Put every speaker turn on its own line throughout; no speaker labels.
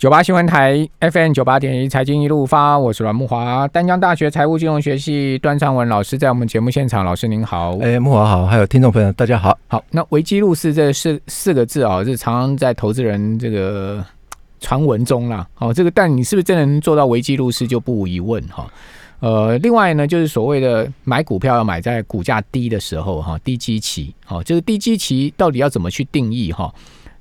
九八新闻台 FM 九八点一财经一路发，我是阮木华。丹江大学财务金融学系段昌文老师在我们节目现场，老师您好。
哎，木华好，还有听众朋友大家好。
好，那危机入市这四四个字啊，是常常在投资人这个传闻中啦。哦，这个但你是不是真能做到危机入市就不无疑问哈。呃，另外呢，就是所谓的买股票要买在股价低的时候哈，低基期。好，就是低基期到底要怎么去定义哈？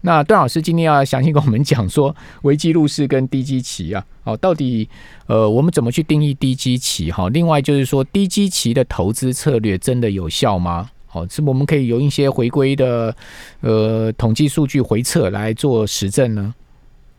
那段老师今天要详细跟我们讲说，维基入市跟低基期啊，哦，到底呃，我们怎么去定义低基期？哈，另外就是说，低基期的投资策略真的有效吗？好，是我们可以有一些回归的呃统计数据回测来做实证呢？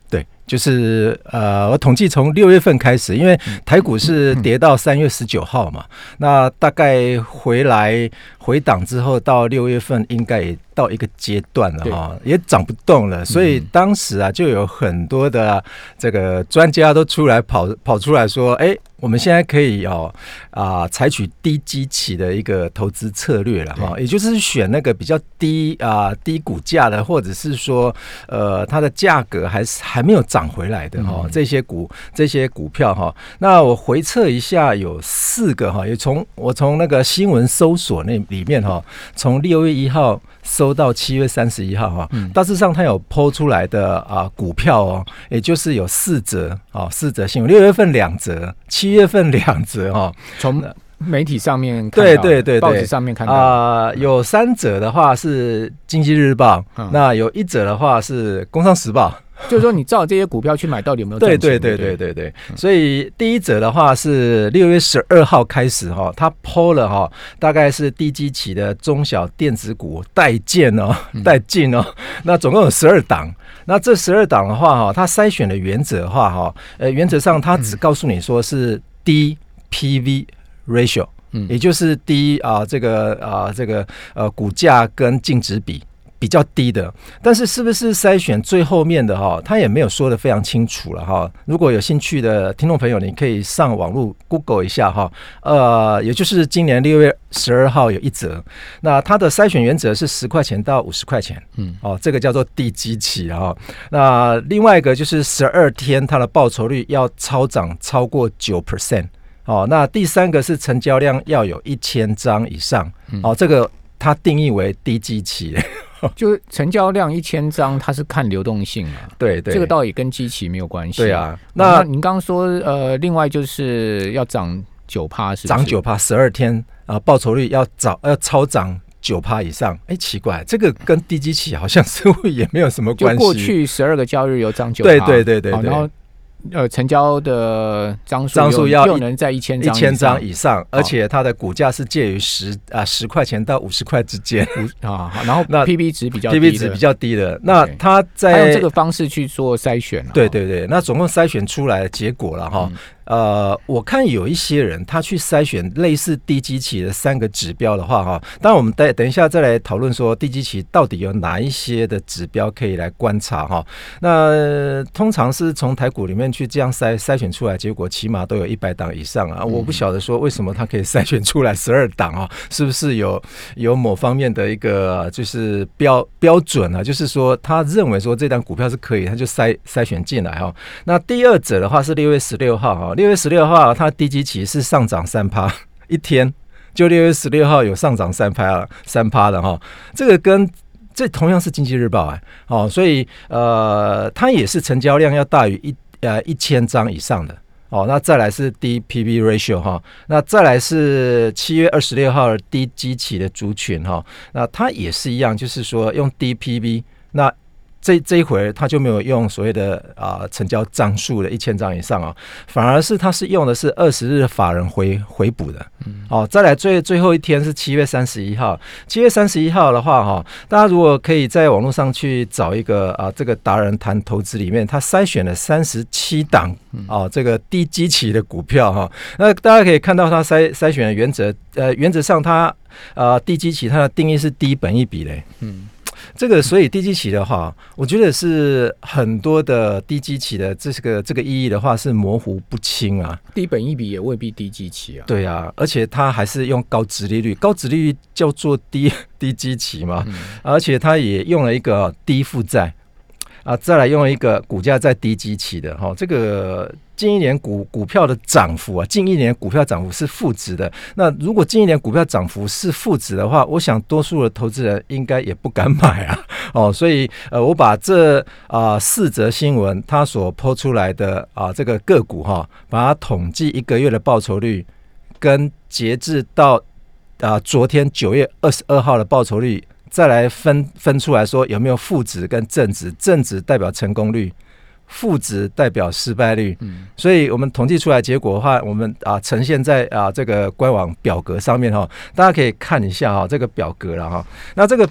对，就是呃，我统计从六月份开始，因为台股是跌到三月十九号嘛，那大概回来回档之后，到六月份应该也。到一个阶段了哈，也涨不动了，所以当时啊，就有很多的这个专家都出来跑跑出来说，哎，我们现在可以哦啊，采取低基期的一个投资策略了哈，也就是选那个比较低啊低股价的，或者是说呃它的价格还是还没有涨回来的哈，这些股这些股票哈，那我回测一下，有四个哈，也从我从那个新闻搜索那里面哈，从六月一号。搜到七月三十一号哈，大致上它有抛出来的啊股票哦，也就是有四折哦，四折新闻，六月份两折，七月份两折哈。
从媒体上面
对对对
报纸上面看到
啊，有三折的话是经济日报，那有一折的话是工商时报。
就是说，你照这些股票去买，到底有没有
对对对对对对。所以第一则的话是六月十二号开始哈，他抛了哈，大概是低基期的中小电子股待建哦，待进哦。那总共有十二档。那这十二档的话哈，它筛选的原则的话哈，呃，原则上它只告诉你说是低 PV ratio，嗯，也就是低啊这个啊这个呃股价跟净值比。比较低的，但是是不是筛选最后面的哈，他也没有说的非常清楚了哈。如果有兴趣的听众朋友，你可以上网络 Google 一下哈。呃，也就是今年六月十二号有一则，那它的筛选原则是十块钱到五十块钱，嗯，哦，这个叫做低基期哈。那另外一个就是十二天它的报酬率要超涨超过九 percent，哦，那第三个是成交量要有一千张以上，哦，这个它定义为低基期。
就是成交量一千张，它是看流动性啊。
对对，
这个倒也跟机器没有关系。
对啊，
那您刚刚说呃，另外就是要涨九趴是
涨九趴，十二天啊，报酬率要涨要超涨九趴以上。哎，奇怪，这个跟低基器好像似乎也没有什么关系。
过去十二个交易日有涨九，
对对对对，
然后。呃，成交的张数
张数
要就能在一千
一千张以上，而且它的股价是介于十啊十块钱到五十块之间
啊。然后那 PB 值比较
PB 值比较低的，那它在
用这个方式去做筛选。
对对对，那总共筛选出来的结果了哈。呃，我看有一些人他去筛选类似低基期的三个指标的话，哈，当然我们等等一下再来讨论说低基期到底有哪一些的指标可以来观察哈。那通常是从台股里面去这样筛筛选出来，结果起码都有一百档以上啊。我不晓得说为什么他可以筛选出来十二档啊，是不是有有某方面的一个就是标标准啊？就是说他认为说这档股票是可以，他就筛筛选进来哈。那第二者的话是六月十六号哈。六月十六号，它低基期是上涨三趴，一天就六月十六号有上涨三趴了，三趴的哈。这个跟这同样是经济日报哎，哦，所以呃，它也是成交量要大于一呃一千张以上的哦。那再来是低 PB ratio 哈，那再来是七月二十六号低基期的族群哈，那它也是一样，就是说用低 PB 那。这这一回他就没有用所谓的啊成交张数的一千张以上啊，反而是他是用的是二十日法人回回补的，嗯，哦，再来最最后一天是七月三十一号，七月三十一号的话哈，大家如果可以在网络上去找一个啊这个达人谈投资里面，他筛选了三十七档啊这个低基期的股票哈，那大家可以看到他筛筛选的原则，呃，原则上他啊低基期它的定义是低本一比嘞，嗯。这个，所以低基期的话，我觉得是很多的低基期的这个这个意义的话是模糊不清啊。
低本一比也未必低基期啊。
对啊，而且它还是用高值利率，高值利率叫做低 低基期嘛。而且它也用了一个低负债。啊，再来用一个股价在低基期的哈，这个近一年股股票的涨幅啊，近一年股票涨幅是负值的。那如果近一年股票涨幅是负值的话，我想多数的投资人应该也不敢买啊。哦，所以呃，我把这啊四则新闻它所抛出来的啊这个个股哈，把它统计一个月的报酬率，跟截至到啊昨天九月二十二号的报酬率。再来分分出来说有没有负值跟正值，正值代表成功率，负值代表失败率。嗯，所以我们统计出来结果的话，我们啊呈现在啊这个官网表格上面哈，大家可以看一下哈这个表格了哈。那这个。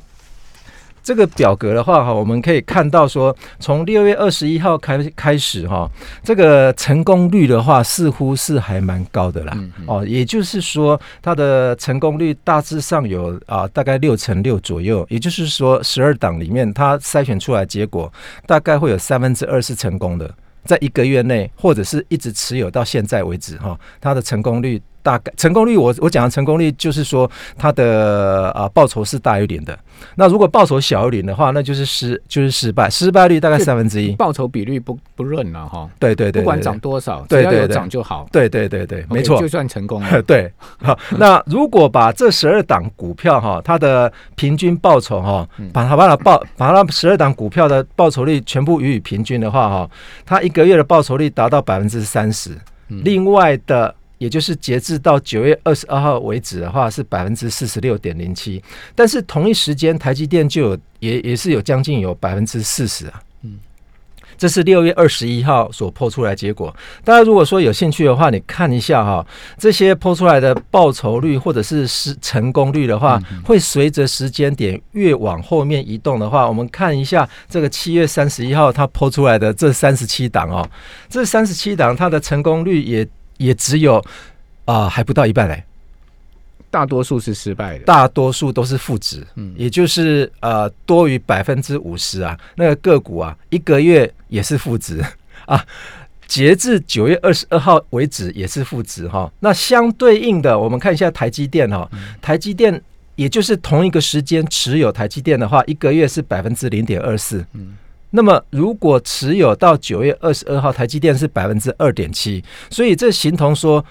这个表格的话，哈，我们可以看到说，从六月二十一号开开始，哈，这个成功率的话，似乎是还蛮高的啦。哦，也就是说，它的成功率大致上有啊，大概六成六左右。也就是说，十二档里面，它筛选出来结果，大概会有三分之二是成功的，在一个月内，或者是一直持有到现在为止，哈，它的成功率。大概成功率，我我讲的成功率就是说，它的啊报酬是大于零的。那如果报酬小于零的话，那就是失就是失败，失败率大概三分之一。
报酬比率不不论了哈。
对对对，
不管涨多少，只要有涨就好。
对对对对，没错，
就算成功了。
对，好，那如果把这十二档股票哈，它的平均报酬哈，把它把它报把它十二档股票的报酬率全部予以平均的话哈，它一个月的报酬率达到百分之三十。另外的。也就是截至到九月二十二号为止的话，是百分之四十六点零七。但是同一时间，台积电就有也也是有将近有百分之四十啊。嗯，这是六月二十一号所抛出来结果。大家如果说有兴趣的话，你看一下哈，这些抛出来的报酬率或者是是成功率的话，会随着时间点越往后面移动的话，我们看一下这个七月三十一号它抛出来的这三十七档哦，这三十七档它的成功率也。也只有啊，还不到一半嘞。
大多数是失败的，
大多数都是负值，嗯，也就是呃多于百分之五十啊。那个个股啊，一个月也是负值啊。截至九月二十二号为止也是负值哈。那相对应的，我们看一下台积电哈，台积电也就是同一个时间持有台积电的话，一个月是百分之零点二四，嗯。那么，如果持有到九月二十二号，台积电是百分之二点七，所以这形同说，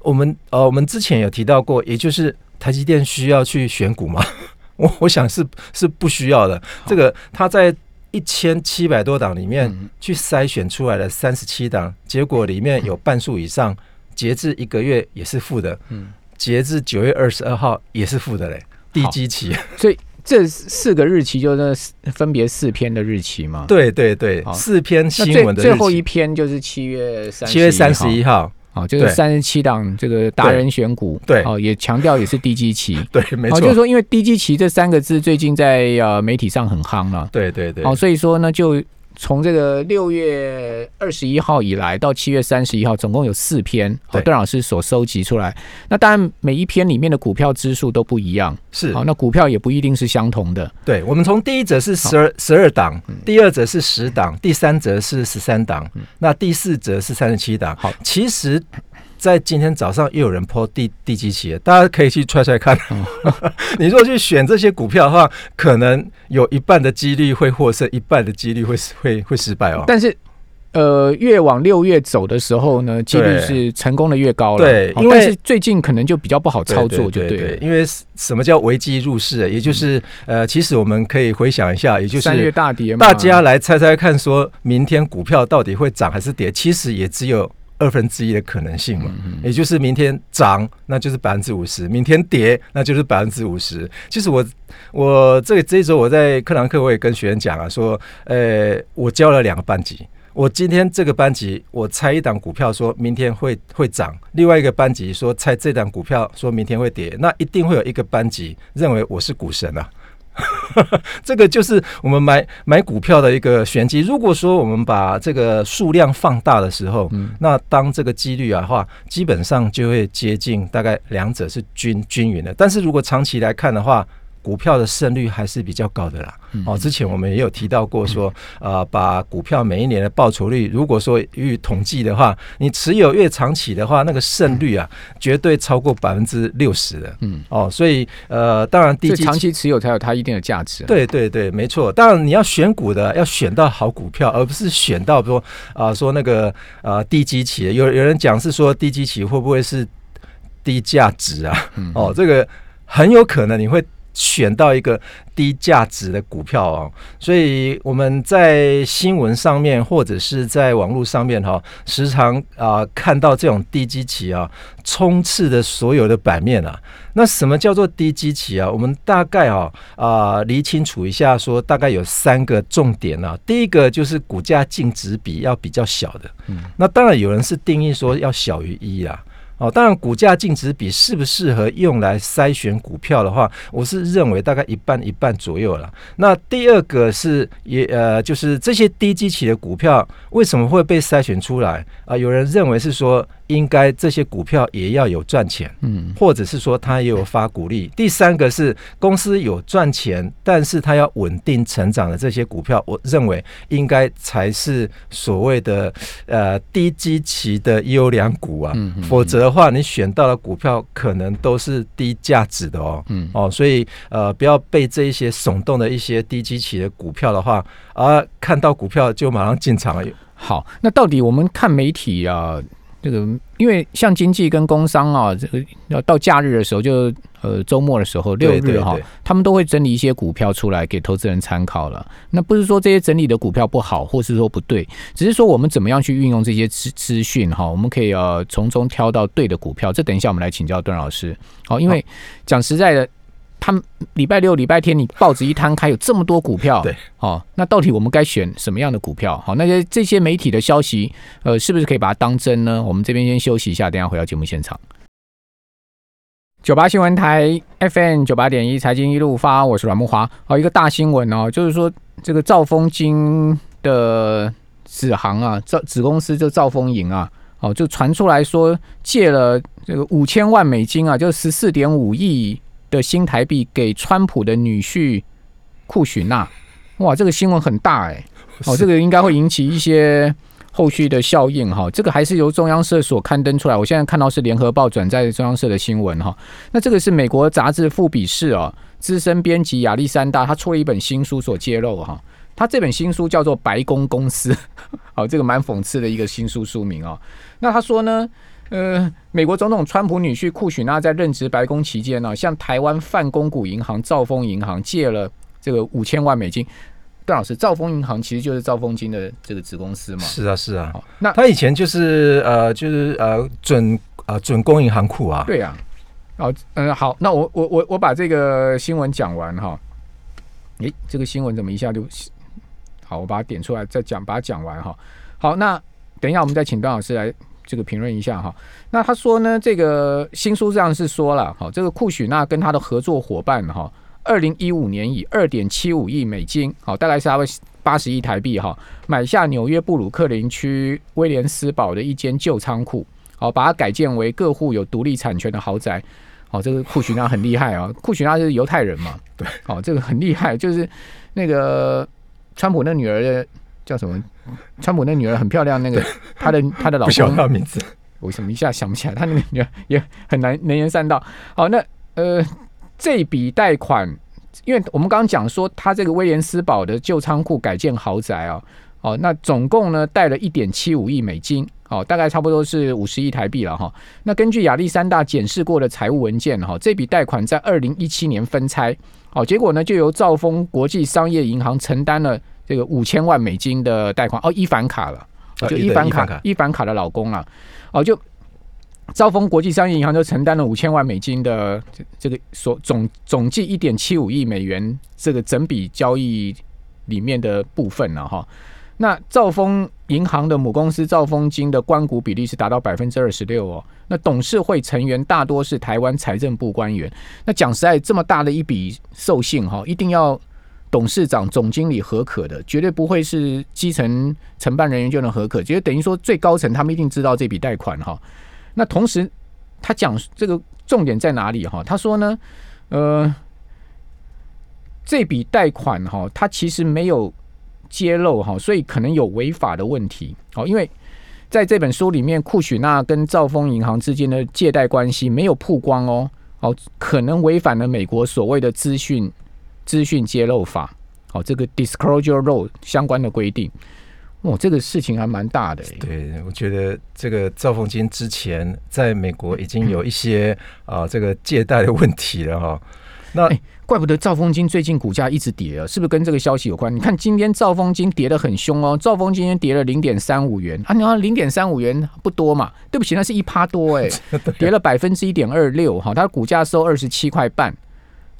我们呃，我们之前有提到过，也就是台积电需要去选股吗？我我想是是不需要的。这个它在一千七百多档里面去筛选出来的三十七档，结果里面有半数以上，截至一个月也是负的，嗯，截至九月二十二号也是负的嘞，低基期，
所以。这四个日期就是分别四篇的日期嘛？
对对对，四篇新闻的
最后一篇就是七月三
七月三十一号，
啊，就是三十七档这个达人选股，
对，
哦，也强调也是低基期，
对，没错，
就是说因为低基期这三个字最近在呃媒体上很夯了，
对对对，
哦，所以说呢就。从这个六月二十一号以来到七月三十一号，总共有四篇，段老师所收集出来。那当然，每一篇里面的股票支数都不一样，
是
好，那股票也不一定是相同的。
对，我们从第一则是十二十二档，第二则是十档，第三则是十三档，那第四则是三十七档。好，其实。在今天早上又有人抛第第几期了，大家可以去揣揣看。你如果去选这些股票的话，可能有一半的几率会获胜，一半的几率会会会失败哦。
但是，呃，越往六月走的时候呢，几率是成功的越高了。
对，因为
最近可能就比较不好操作，就对。
因为什么叫危机入市？也就是呃，其实我们可以回想一下，也就是
三月大跌，
大家来猜猜看，说明天股票到底会涨还是跌？其实也只有。二分之一的可能性嘛，也就是明天涨，那就是百分之五十；明天跌，那就是百分之五十。其实我我这这一周我在课堂课我也跟学员讲啊，说，呃，我教了两个班级，我今天这个班级我猜一档股票，说明天会会涨；另外一个班级说猜这档股票，说明天会跌。那一定会有一个班级认为我是股神啊。这个就是我们买买股票的一个玄机。如果说我们把这个数量放大的时候，那当这个几率啊话，基本上就会接近大概两者是均均匀的。但是如果长期来看的话，股票的胜率还是比较高的啦。哦，之前我们也有提到过说，呃，把股票每一年的报酬率，如果说予以统计的话，你持有越长期的话，那个胜率啊，绝对超过百分之六十的。嗯，哦，所以呃，当然低基
长期持有才有它一定的价值。
对对对，没错。当然你要选股的，要选到好股票，而不是选到说啊说那个呃低基企。有有人讲是说低基企会不会是低价值啊？哦，这个很有可能你会。选到一个低价值的股票哦，所以我们在新闻上面或者是在网络上面哈，时常啊看到这种低基期啊冲刺的所有的版面啊。那什么叫做低基期啊？我们大概啊啊理清楚一下，说大概有三个重点啊。第一个就是股价净值比要比较小的，嗯，那当然有人是定义说要小于一啊。哦，当然，股价净值比适不适合用来筛选股票的话，我是认为大概一半一半左右了。那第二个是也呃，就是这些低基期的股票为什么会被筛选出来啊？有人认为是说。应该这些股票也要有赚钱，嗯，或者是说它也有发股利。第三个是公司有赚钱，但是它要稳定成长的这些股票，我认为应该才是所谓的呃低基期的优良股啊。否则的话，你选到的股票可能都是低价值的哦。嗯哦，所以呃不要被这一些耸动的一些低基期的股票的话，而看到股票就马上进场了。
好，那到底我们看媒体啊？这个，因为像经济跟工商啊，这个要到假日的时候，就呃周末的时候，六日哈，他们都会整理一些股票出来给投资人参考了。那不是说这些整理的股票不好，或是说不对，只是说我们怎么样去运用这些资资讯哈，我们可以呃从中挑到对的股票。这等一下我们来请教段老师。好，因为讲实在的。他们礼拜六、礼拜天，你报纸一摊开，有这么多股票，
对，
哦，那到底我们该选什么样的股票？好，那些这些媒体的消息，呃，是不是可以把它当真呢？我们这边先休息一下，等下回到节目现场。九八新闻台 FM 九八点一，财经一路发，我是阮木华。哦，一个大新闻哦，就是说这个兆丰金的子行啊，兆子公司就兆丰银啊，哦，就传出来说借了这个五千万美金啊，就十四点五亿。的新台币给川普的女婿库许纳，哇，这个新闻很大哎，哦，这个应该会引起一些后续的效应哈。这个还是由中央社所刊登出来，我现在看到是联合报转载中央社的新闻哈。那这个是美国杂志富比士啊，资深编辑亚历山大他出了一本新书所揭露哈。他这本新书叫做《白宫公司》，好，这个蛮讽刺的一个新书书名哦。那他说呢？呃，美国总统川普女婿库许纳在任职白宫期间呢，向台湾泛公股银行兆丰银行借了这个五千万美金。段老师，兆丰银行其实就是兆丰金的这个子公司嘛？
是啊，是啊。那他以前就是呃，就是呃准呃准公银行库啊。
对啊。哦，嗯，好，那我我我我把这个新闻讲完哈。诶，这个新闻怎么一下就好？我把它点出来再讲，把它讲完哈。好，那等一下我们再请段老师来。这个评论一下哈，那他说呢，这个新书上是说了，哈，这个库许纳跟他的合作伙伴哈，二零一五年以二点七五亿美金，好，大概是八十亿台币哈，买下纽约布鲁克林区威廉斯堡的一间旧仓库，好，把它改建为各户有独立产权的豪宅，好，这个库许纳很厉害啊，库许纳是犹太人嘛，
对，
好，这个很厉害，就是那个川普那女儿的。叫什么？川普那女儿很漂亮，那个他的 他的老
公名字，
我什么一下想不起来？他那个女儿也很难能言善道。好，那呃，这笔贷款，因为我们刚刚讲说，他这个威廉斯堡的旧仓库改建豪宅啊，哦，那总共呢贷了一点七五亿美金，哦，大概差不多是五十亿台币了哈。那根据亚历山大检视过的财务文件哈，这笔贷款在二零一七年分拆，哦，结果呢就由兆丰国际商业银行承担了。这个五千万美金的贷款哦，伊凡卡了，就伊凡卡，伊凡卡的老公啊，哦，就兆丰国际商业银行就承担了五千万美金的这这个所总总计一点七五亿美元这个整笔交易里面的部分了哈。那兆丰银行的母公司兆丰金的关股比例是达到百分之二十六哦。那董事会成员大多是台湾财政部官员。那讲实在，这么大的一笔授信哈，一定要。董事长、总经理合可的，绝对不会是基层承办人员就能合可，就等于说最高层他们一定知道这笔贷款哈。那同时，他讲这个重点在哪里哈？他说呢，呃，这笔贷款哈，他其实没有揭露哈，所以可能有违法的问题。好，因为在这本书里面，库许纳跟兆丰银行之间的借贷关系没有曝光哦，好，可能违反了美国所谓的资讯资讯揭露法，好，这个 disclosure law 相关的规定。哦，这个事情还蛮大的。
对，我觉得这个赵凤金之前在美国已经有一些啊这个借贷的问题了哈。
那怪不得兆丰金最近股价一直跌啊，是不是跟这个消息有关？你看今天兆丰金跌得很凶哦，兆丰今天跌了零点三五元啊，你看零点三五元不多嘛？对不起，那是一趴多 哎，跌了百分之一点二六哈，它股价收二十七块半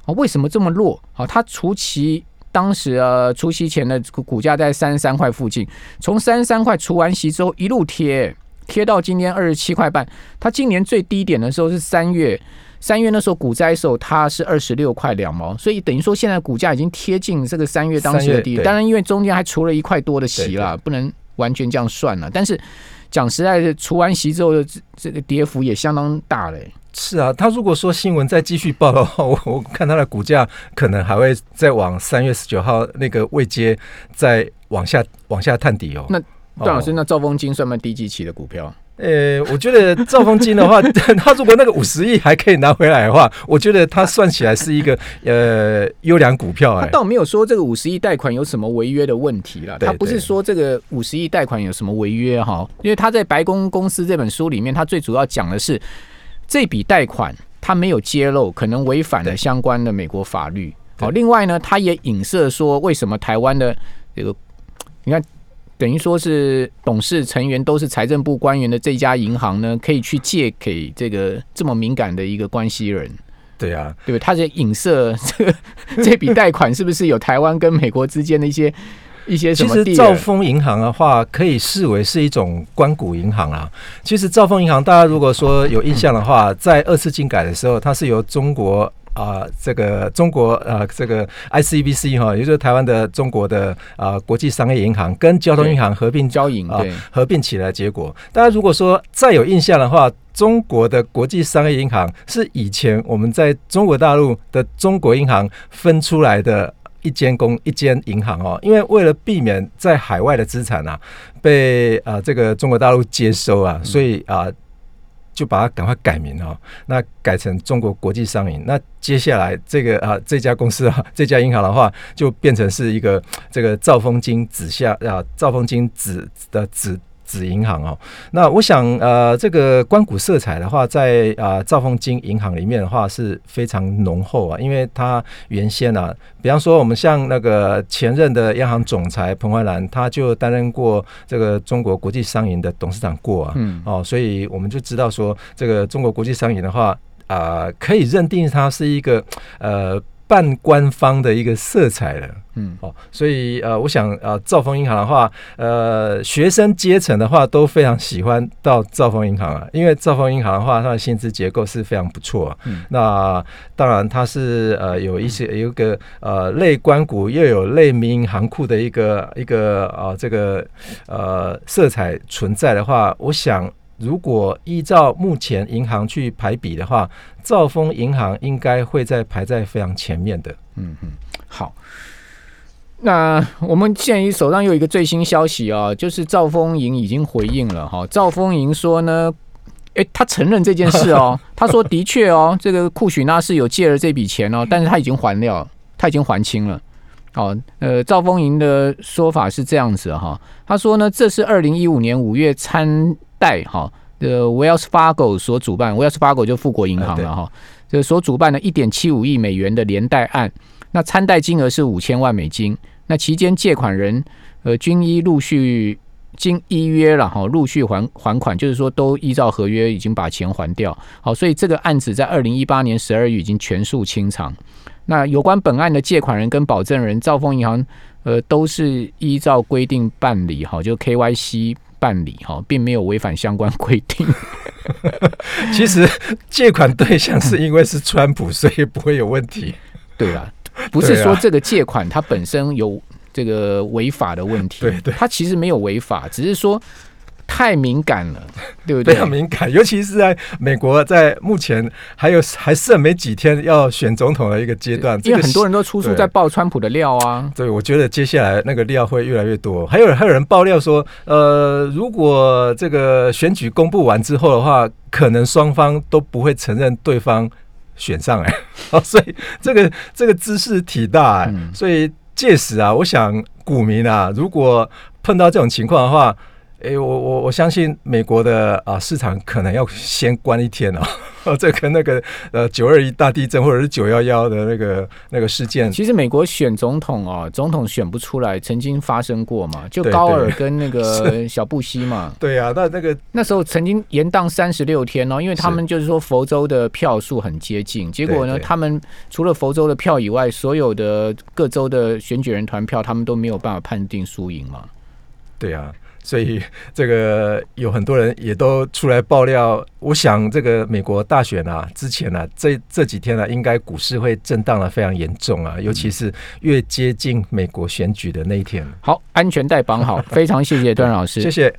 啊，为什么这么弱？好，它除其当时呃除夕前的股价在三十三块附近，从三十三块除完息之后一路贴贴到今天二十七块半，它今年最低点的时候是三月。三月那时候股灾时候，它是二十六块两毛，所以等于说现在股价已经贴近这个三月当时的低。当然，因为中间还除了一块多的息了，不能完全这样算了。但是讲实在的，除完息之后的这个跌幅也相当大嘞。
是啊，他如果说新闻再继续报的话，我我看他的股价可能还会再往三月十九号那个位阶再往下往下探底哦。
那段老师，那兆丰金算不算低基期的股票？
呃，我觉得兆丰金的话，他如果那个五十亿还可以拿回来的话，我觉得他算起来是一个呃优良股票。
他倒没有说这个五十亿贷款有什么违约的问题了，他不是说这个五十亿贷款有什么违约哈，因为他在白宫公司这本书里面，他最主要讲的是这笔贷款他没有揭露，可能违反了相关的美国法律。好，另外呢，他也影射说，为什么台湾的这个你看。等于说是董事成员都是财政部官员的这家银行呢，可以去借给这个这么敏感的一个关系人。
对啊，
对不对？他在影射这个 这笔贷款是不是有台湾跟美国之间的一些一些什么？
其实兆丰银行的话，可以视为是一种关谷银行啊。其实兆丰银行，大家如果说有印象的话，在二次金改的时候，它是由中国。啊，这个中国呃，这个 ICBC 哈，也就是台湾的中国的啊国际商业银行跟交通银行合并
交银啊，
合并起来结果。大家如果说再有印象的话，中国的国际商业银行是以前我们在中国大陆的中国银行分出来的一间公一间银行哦，因为为了避免在海外的资产啊被啊这个中国大陆接收啊，所以啊。就把它赶快改名哦，那改成中国国际商银。那接下来这个啊，这家公司啊，这家银行的话，就变成是一个这个兆丰金子下啊，兆丰金子的子。子银行哦，那我想呃，这个关谷色彩的话，在啊兆丰金银行里面的话是非常浓厚啊，因为它原先啊，比方说我们像那个前任的央行总裁彭淮南，他就担任过这个中国国际商银的董事长过啊，嗯哦，所以我们就知道说，这个中国国际商银的话啊，可以认定它是一个呃。半官方的一个色彩了，嗯，哦，所以呃，我想呃，兆丰银行的话，呃，学生阶层的话都非常喜欢到兆丰银行啊，因为兆丰银行的话，它的薪资结构是非常不错。嗯，那当然它是呃有一些有一个呃类关股又有类民营行库的一个一个啊这个呃色彩存在的话，我想。如果依照目前银行去排比的话，兆丰银行应该会在排在非常前面的。嗯
嗯，好。那我们现在手上有一个最新消息啊，就是兆丰银已经回应了哈。兆丰银说呢，哎，他承认这件事哦，他说的确哦，这个库许纳是有借了这笔钱哦，但是他已经还了，他已经还清了。哦，呃，兆丰银的说法是这样子哈，他说呢，这是二零一五年五月参。贷哈，呃，Wells Fargo 所主办，Wells Fargo 就富国银行了哈，这所主办的一点七五亿美元的连带案，那参贷金额是五千万美金，那期间借款人呃均依陆续经依约了哈，陆续还还款，就是说都依照合约已经把钱还掉，好，所以这个案子在二零一八年十二月已经全数清偿。那有关本案的借款人跟保证人，兆丰银行呃都是依照规定办理哈，就 KYC。办理哈，并没有违反相关规定。
其实借款对象是因为是川普，所以不会有问题。
对啊，不是说这个借款它本身有这个违法的问题。
对对，
它其实没有违法，只是说太敏感了，对不对？
非常敏感，尤其是在美国，在目前还有还剩没几天要选总统的一个阶段，
因为很多人都出书在爆川普的料啊。
对，我觉得接下来那个料会越来越多。还有还有人爆料说，呃，如果这个选举公布完之后的话，可能双方都不会承认对方选上哎，所以这个这个姿势体大哎，所以届时啊，我想股民啊，如果碰到这种情况的话。哎，我我我相信美国的啊市场可能要先关一天哦，这跟那个呃九二一大地震或者是九幺幺的那个那个事件，
其实美国选总统啊，总统选不出来，曾经发生过嘛，就高尔跟那个 小布希嘛，
对呀，那那个
那时候曾经延宕三十六天哦，因为他们就是说佛州的票数很接近，结果呢，他们除了佛州的票以外，所有的各州的选举人团票，他们都没有办法判定输赢嘛，
对呀。所以这个有很多人也都出来爆料，我想这个美国大选啊，之前啊，这这几天呢，应该股市会震荡的非常严重啊，尤其是越接近美国选举的那一天。
好，安全带绑好，非常谢谢段老师，
谢谢。